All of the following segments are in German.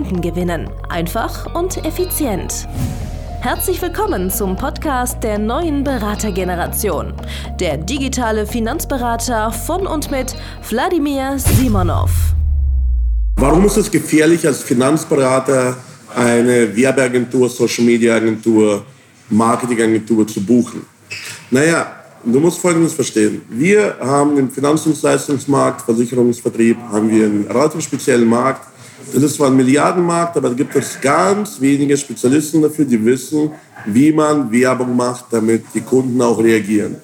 Kunden gewinnen. Einfach und effizient. Herzlich willkommen zum Podcast der neuen Beratergeneration. Der digitale Finanzberater von und mit Wladimir Simonov. Warum ist es gefährlich, als Finanzberater eine Werbeagentur, Social Media Agentur, Marketingagentur zu buchen? Naja, du musst Folgendes verstehen. Wir haben im Finanzdienstleistungsmarkt, Versicherungsvertrieb, haben wir einen relativ speziellen Markt, das ist zwar ein Milliardenmarkt, aber da gibt es ganz wenige Spezialisten dafür, die wissen, wie man Werbung macht, damit die Kunden auch reagieren.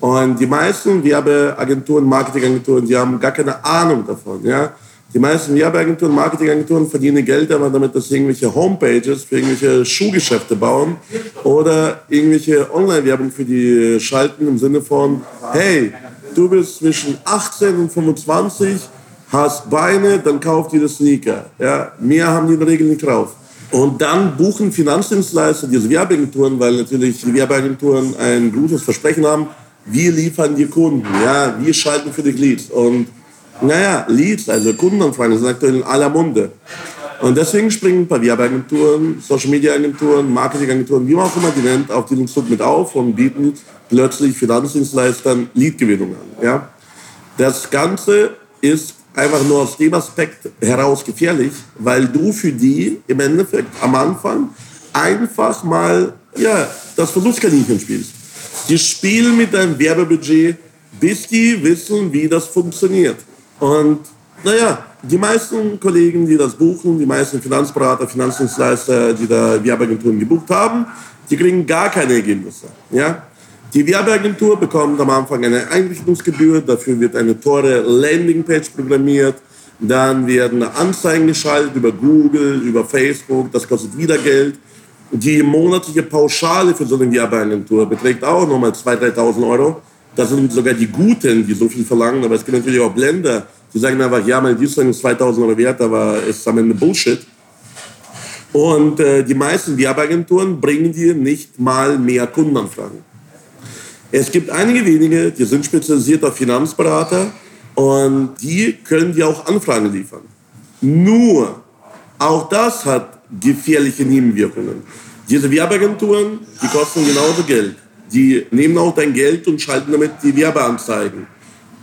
Und die meisten Werbeagenturen, Marketingagenturen, die haben gar keine Ahnung davon. Ja? Die meisten Werbeagenturen, Marketingagenturen verdienen Geld aber damit, dass sie irgendwelche Homepages für irgendwelche Schuhgeschäfte bauen oder irgendwelche Online-Werbung für die schalten im Sinne von, hey, du bist zwischen 18 und 25, hast Beine, dann kauft ihr das Sneaker. Ja, mehr haben die in der Regel nicht drauf. Und dann buchen Finanzdienstleister diese Werbeagenturen, weil natürlich die Werbeagenturen ein gutes Versprechen haben. Wir liefern die Kunden, ja, wir schalten für die Leads. Und naja, Leads, also Kundenanfragen, sind aktuell in aller Munde. Und deswegen springen ein paar Werbeagenturen, Social Media Agenturen, Marketingagenturen, wie man auch immer die nennt, auf diesen Zug mit auf und bieten plötzlich Finanzdienstleistern Leadgewinnung an. Ja? Das Ganze ist einfach nur aus dem Aspekt heraus gefährlich, weil du für die im Endeffekt am Anfang einfach mal ja, das Verlustkaninchen spielst. Die spielen mit deinem Werbebudget, bis die wissen, wie das funktioniert. Und naja, die meisten Kollegen, die das buchen, die meisten Finanzberater, Finanzdienstleister, die da Werbeagenturen gebucht haben, die kriegen gar keine Ergebnisse. Ja? Die Werbeagentur bekommt am Anfang eine Einrichtungsgebühr, dafür wird eine teure Landingpage programmiert, dann werden Anzeigen geschaltet über Google, über Facebook, das kostet wieder Geld. Die monatliche Pauschale für so eine Werbeagentur beträgt auch nochmal 2.000, 3.000 Euro. Das sind sogar die Guten, die so viel verlangen, aber es gibt natürlich auch Blender, die sagen einfach, ja, meine Dienstleistung ist 2.000 Euro wert, aber es ist am Ende Bullshit. Und äh, die meisten Werbeagenturen bringen dir nicht mal mehr Kundenanfragen. Es gibt einige wenige, die sind spezialisiert auf Finanzberater und die können dir auch Anfragen liefern. Nur, auch das hat gefährliche Nebenwirkungen. Diese Werbeagenturen, die kosten genauso Geld. Die nehmen auch dein Geld und schalten damit die Werbeanzeigen.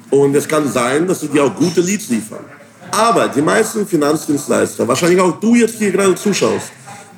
Und es kann sein, dass sie dir auch gute Leads liefern. Aber die meisten Finanzdienstleister, wahrscheinlich auch du jetzt hier gerade zuschaust,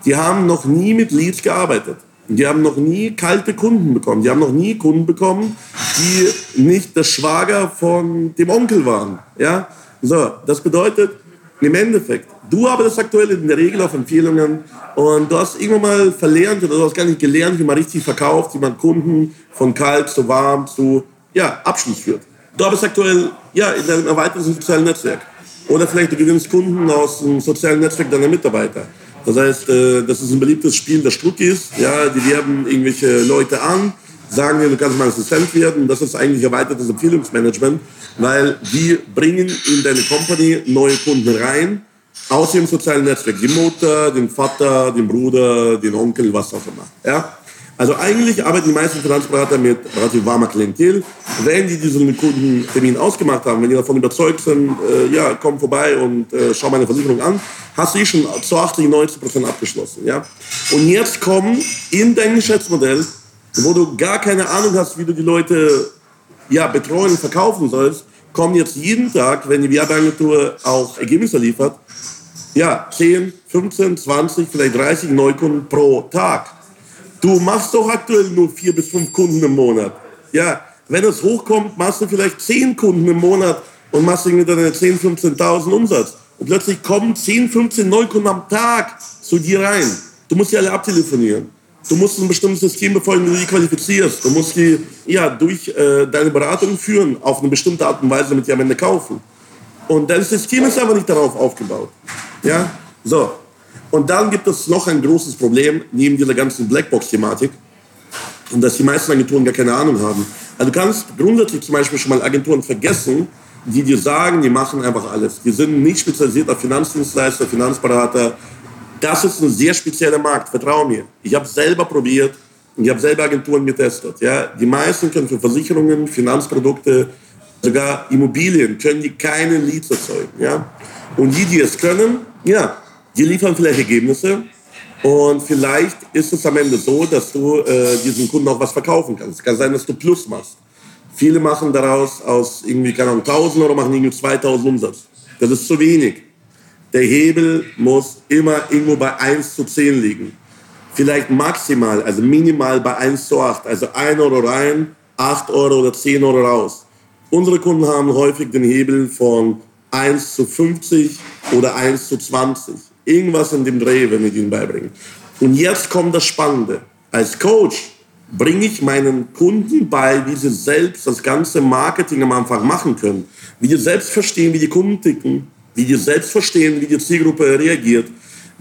die haben noch nie mit Leads gearbeitet. Die haben noch nie kalte Kunden bekommen. Die haben noch nie Kunden bekommen, die nicht der Schwager von dem Onkel waren. Ja? So, das bedeutet im Endeffekt, du arbeitest aktuell in der Regel auf Empfehlungen und du hast irgendwann mal verlernt oder du hast gar nicht gelernt, wie man richtig verkauft, wie man Kunden von kalt zu warm zu ja, Abschluss führt. Du arbeitest aktuell ja, in deinem erweiterten sozialen Netzwerk. Oder vielleicht du gewinnst Kunden aus dem sozialen Netzwerk deiner Mitarbeiter. Das heißt, äh, das ist ein beliebtes Spiel der Struckis. Ja, die werben irgendwelche Leute an, sagen dir, du kannst mal Assistent werden. Das ist eigentlich erweitertes Empfehlungsmanagement, weil die bringen in deine Company neue Kunden rein aus dem sozialen Netzwerk. Die Mutter, den Vater, den Bruder, den Onkel, was auch immer. Ja? Also eigentlich arbeiten die meisten Finanzberater mit relativ warmer Klientel. Wenn die diesen Kundentermin ausgemacht haben, wenn die davon überzeugt sind, äh, ja, komm vorbei und äh, schau meine Versicherung an, hast du eh schon zu 80, 90 Prozent abgeschlossen. Ja? Und jetzt kommen in dein Geschäftsmodell, wo du gar keine Ahnung hast, wie du die Leute ja, betreuen und verkaufen sollst, kommen jetzt jeden Tag, wenn die Werbeagentur auch Ergebnisse liefert, ja, 10, 15, 20, vielleicht 30 Neukunden pro Tag. Du machst doch aktuell nur vier bis fünf Kunden im Monat. Ja, wenn es hochkommt, machst du vielleicht zehn Kunden im Monat und machst irgendwie deine 10.000, 15.000 Umsatz. Und plötzlich kommen 10, 15 Neukunden am Tag zu dir rein. Du musst die alle abtelefonieren. Du musst ein bestimmtes System befolgen, wie du die qualifizierst. Du musst die ja, durch äh, deine Beratung führen, auf eine bestimmte Art und Weise, damit die am Ende kaufen. Und dein System ist aber nicht darauf aufgebaut. Ja? So, und dann gibt es noch ein großes Problem neben dieser ganzen Blackbox-Thematik, und dass die meisten Agenturen gar keine Ahnung haben. Also du kannst grundsätzlich zum Beispiel schon mal Agenturen vergessen, die dir sagen, die machen einfach alles. Die sind nicht spezialisiert auf Finanzdienstleister, Finanzberater. Das ist ein sehr spezieller Markt, vertrau mir. Ich habe selber probiert, ich habe selber Agenturen getestet. Ja. Die meisten können für Versicherungen, Finanzprodukte, sogar Immobilien, können die keine Leads erzeugen. Ja. Und die, die es können, ja, die liefern vielleicht Ergebnisse. Und vielleicht ist es am Ende so, dass du äh, diesen Kunden auch was verkaufen kannst. Es kann sein, dass du Plus machst. Viele machen daraus aus irgendwie, keine Ahnung, 1000 Euro, machen irgendwie 2000 Umsatz. Das ist zu wenig. Der Hebel muss immer irgendwo bei 1 zu 10 liegen. Vielleicht maximal, also minimal bei 1 zu 8. Also 1 Euro rein, 8 Euro oder 10 Euro raus. Unsere Kunden haben häufig den Hebel von 1 zu 50 oder 1 zu 20. Irgendwas in dem Dreh, wenn ich ihnen beibringen. Und jetzt kommt das Spannende. Als Coach bringe ich meinen Kunden bei, wie sie selbst das ganze Marketing am Anfang machen können. Wie die selbst verstehen, wie die Kunden ticken, wie die selbst verstehen, wie die Zielgruppe reagiert.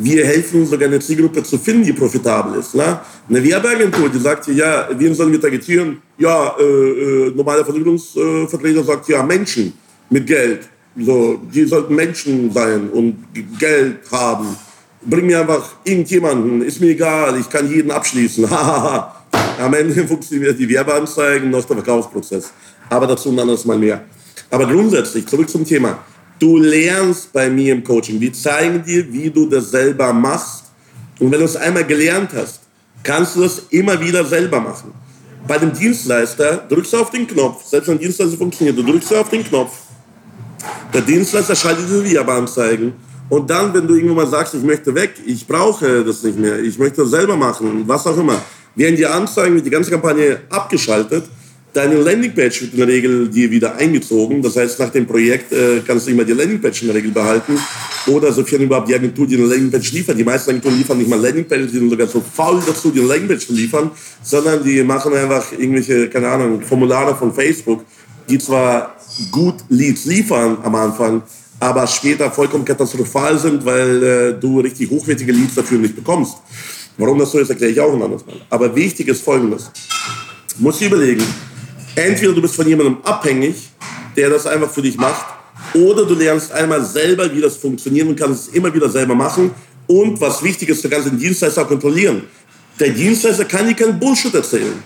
Wir helfen sogar eine Zielgruppe zu finden, die profitabel ist. Ne? Eine Werbeagentur, die sagt, ja, wen sollen wir targetieren? Ja, äh, äh, normale Versicherungsvertreter sagt, ja, Menschen mit Geld. So, die sollten Menschen sein und Geld haben. Bring mir einfach irgendjemanden, ist mir egal, ich kann jeden abschließen. Am Ende funktioniert die Werbeanzeigen noch der Verkaufsprozess. Aber dazu ein anderes Mal mehr. Aber grundsätzlich, zurück zum Thema. Du lernst bei mir im Coaching. Wir zeigen dir, wie du das selber machst. Und wenn du es einmal gelernt hast, kannst du das immer wieder selber machen. Bei dem Dienstleister drückst du auf den Knopf, selbst wenn Dienstleister funktioniert, du drückst auf den Knopf. Der Dienstleister schaltet diese Werbeanzeigen. Und dann, wenn du irgendwann mal sagst, ich möchte weg, ich brauche das nicht mehr, ich möchte das selber machen, was auch immer, werden die Anzeigen, wird die ganze Kampagne abgeschaltet. Deine Landingpage wird in der Regel dir wieder eingezogen. Das heißt, nach dem Projekt äh, kannst du immer die Landingpage in der Regel behalten. Oder sofern überhaupt die Agentur die eine Landingpage liefert. Die meisten Agenturen liefern nicht mal Landingpage, die sind sogar so faul dazu, die Landingpage zu liefern, sondern die machen einfach irgendwelche, keine Ahnung, Formulare von Facebook, die zwar gut Leads liefern am Anfang, aber später vollkommen katastrophal sind, weil äh, du richtig hochwertige Leads dafür nicht bekommst. Warum das so ist, erkläre ich auch ein anderes Mal. Aber wichtig ist Folgendes. Du musst dir überlegen, entweder du bist von jemandem abhängig, der das einfach für dich macht, oder du lernst einmal selber, wie das funktioniert und kannst es immer wieder selber machen. Und was wichtig ist, du kannst den Dienstleister kontrollieren. Der Dienstleister kann dir keinen Bullshit erzählen.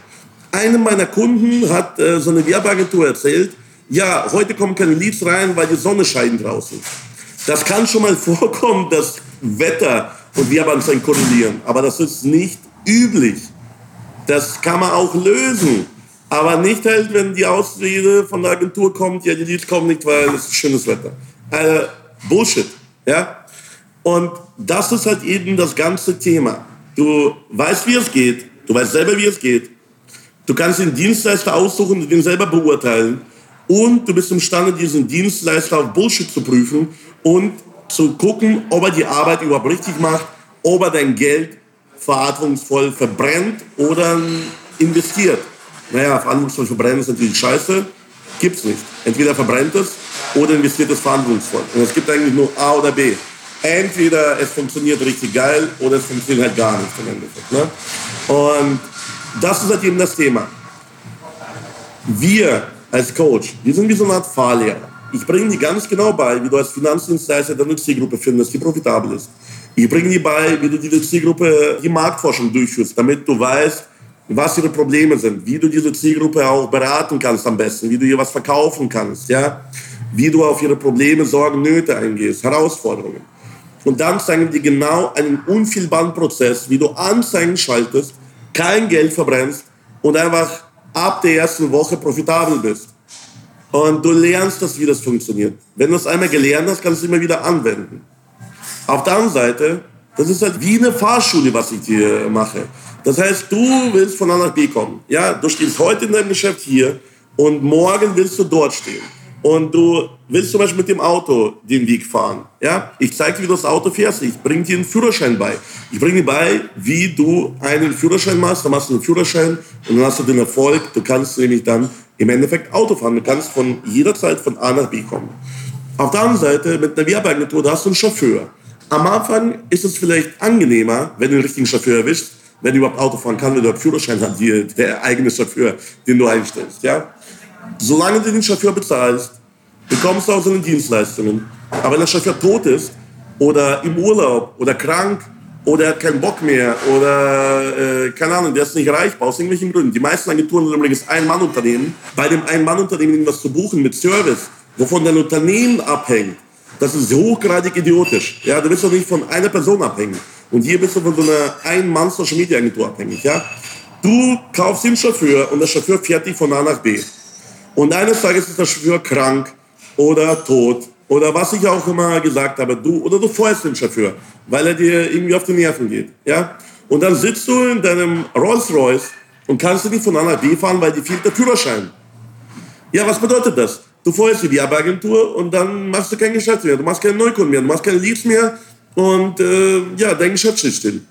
Einem meiner Kunden hat äh, so eine Werbeagentur erzählt, ja, heute kommen keine Leads rein, weil die Sonne scheint draußen. Das kann schon mal vorkommen, dass Wetter und Werbeanzeigen korrelieren, aber das ist nicht üblich. Das kann man auch lösen. Aber nicht halt, wenn die Ausrede von der Agentur kommt, ja, die Leads kommen nicht, weil es ist schönes Wetter. Also, Bullshit. Ja? Und das ist halt eben das ganze Thema. Du weißt, wie es geht. Du weißt selber, wie es geht. Du kannst den Dienstleister aussuchen und den selber beurteilen. Und du bist imstande, diesen Dienstleister auf Bullshit zu prüfen und zu gucken, ob er die Arbeit überhaupt richtig macht, ob er dein Geld verantwortungsvoll verbrennt oder investiert. Naja, verantwortungsvoll verbrennen ist natürlich scheiße, gibt's nicht. Entweder verbrennt es oder investiert es verantwortungsvoll. Und es gibt eigentlich nur A oder B. Entweder es funktioniert richtig geil oder es funktioniert halt gar nicht im Endeffekt. Ne? Und das ist halt eben das Thema. Wir als Coach, wir sind wie so eine Art Fahrlehrer. Ich bringe dir ganz genau bei, wie du als Finanzdienstleister deine Zielgruppe findest, die profitabel ist. Ich bringe dir bei, wie du diese Zielgruppe die Marktforschung durchführst, damit du weißt, was ihre Probleme sind, wie du diese Zielgruppe auch beraten kannst am besten, wie du ihr was verkaufen kannst, ja, wie du auf ihre Probleme, Sorgen, Nöte eingehst, Herausforderungen. Und dann zeigen dir genau einen unfehlbaren Prozess, wie du Anzeigen schaltest, kein Geld verbrennst und einfach ab der ersten Woche profitabel bist. Und du lernst das, wie das funktioniert. Wenn du es einmal gelernt hast, kannst du es immer wieder anwenden. Auf der anderen Seite, das ist halt wie eine Fahrschule, was ich dir mache. Das heißt, du willst von A nach B kommen. Ja, du stehst heute in deinem Geschäft hier und morgen willst du dort stehen. Und du willst zum Beispiel mit dem Auto den Weg fahren. Ja, ich zeige dir, wie du das Auto fährst. Ich bringe dir einen Führerschein bei. Ich bringe dir bei, wie du einen Führerschein machst. Dann machst du einen Führerschein und dann hast du den Erfolg. Du kannst nämlich dann im Endeffekt Auto fahren. Du kannst von jeder Zeit von A nach B kommen. Auf der anderen Seite, mit einer Werbeagentur, da hast du einen Chauffeur. Am Anfang ist es vielleicht angenehmer, wenn du den richtigen Chauffeur erwischst, wenn du überhaupt Auto fahren kannst, wenn du überhaupt Führerschein hast, der eigene Chauffeur, den du einstellst. Ja? Solange du den Chauffeur bezahlst, bekommst du auch seine Dienstleistungen. Aber wenn der Chauffeur tot ist oder im Urlaub oder krank oder er hat keinen Bock mehr oder äh, keine Ahnung, der ist nicht erreichbar aus irgendwelchen Gründen. Die meisten Agenturen sind übrigens Ein-Mann-Unternehmen. Bei dem Ein-Mann-Unternehmen irgendwas zu buchen mit Service, wovon dein Unternehmen abhängt, das ist hochgradig idiotisch. Ja, du bist doch nicht von einer Person abhängig. Und hier bist du von so einer Ein-Mann-Social-Media-Agentur abhängig. Ja? Du kaufst den Chauffeur und der Chauffeur fährt dich von A nach B. Und eines Tages ist der Chauffeur krank oder tot oder was ich auch immer gesagt habe, du oder du feuerst den Chauffeur, weil er dir irgendwie auf die Nerven geht. Ja? Und dann sitzt du in deinem Rolls-Royce und kannst du nicht von A nach B fahren, weil dir fehlt der Führerschein. Ja, was bedeutet das? Du feuerst die Werbeagentur und dann machst du kein Geschäft mehr, du machst keine Neukunden mehr, du machst keine Leads mehr und äh, ja, dein Geschäft steht still.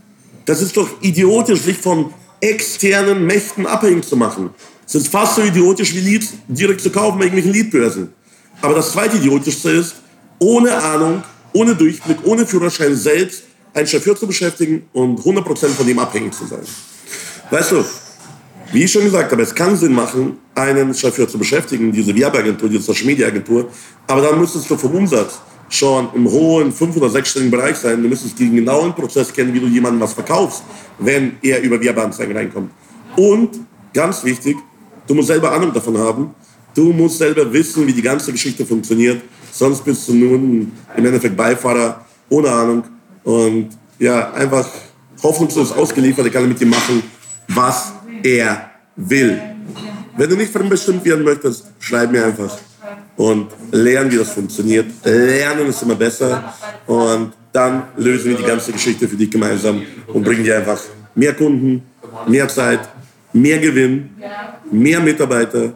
Das ist doch idiotisch, sich von externen Mächten abhängig zu machen. Es ist fast so idiotisch wie Leads direkt zu kaufen bei irgendwelchen Leadbörsen. Aber das zweite idiotischste ist, ohne Ahnung, ohne Durchblick, ohne Führerschein selbst einen Chauffeur zu beschäftigen und 100% von dem abhängig zu sein. Weißt du, wie ich schon gesagt habe, es kann Sinn machen, einen Chauffeur zu beschäftigen, diese Werbeagentur, diese Social Media Agentur, aber dann müsstest du vom Umsatz schon im hohen fünf- oder sechsstelligen Bereich sein. Du müsstest den genauen Prozess kennen, wie du jemandem was verkaufst, wenn er über Werbeanzeigen reinkommt. Und, ganz wichtig, du musst selber Ahnung davon haben. Du musst selber wissen, wie die ganze Geschichte funktioniert. Sonst bist du nun im Endeffekt Beifahrer ohne Ahnung und ja, einfach hoffnungslos ausgeliefert. Er kann mit dir machen, was er will. Wenn du nicht bestimmt werden möchtest, schreib mir einfach und lernen, wie das funktioniert. Lernen ist immer besser und dann lösen wir die ganze Geschichte für dich gemeinsam und bringen dir einfach mehr Kunden, mehr Zeit, mehr Gewinn, mehr Mitarbeiter.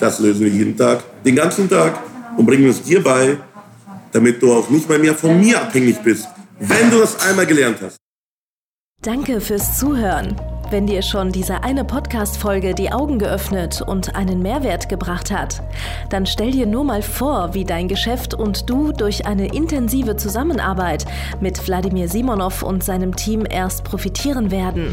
Das lösen wir jeden Tag, den ganzen Tag und bringen es dir bei, damit du auch nicht mal mehr von mir abhängig bist, wenn du das einmal gelernt hast. Danke fürs Zuhören. Wenn dir schon diese eine Podcast-Folge die Augen geöffnet und einen Mehrwert gebracht hat, dann stell dir nur mal vor, wie dein Geschäft und du durch eine intensive Zusammenarbeit mit Wladimir Simonov und seinem Team erst profitieren werden.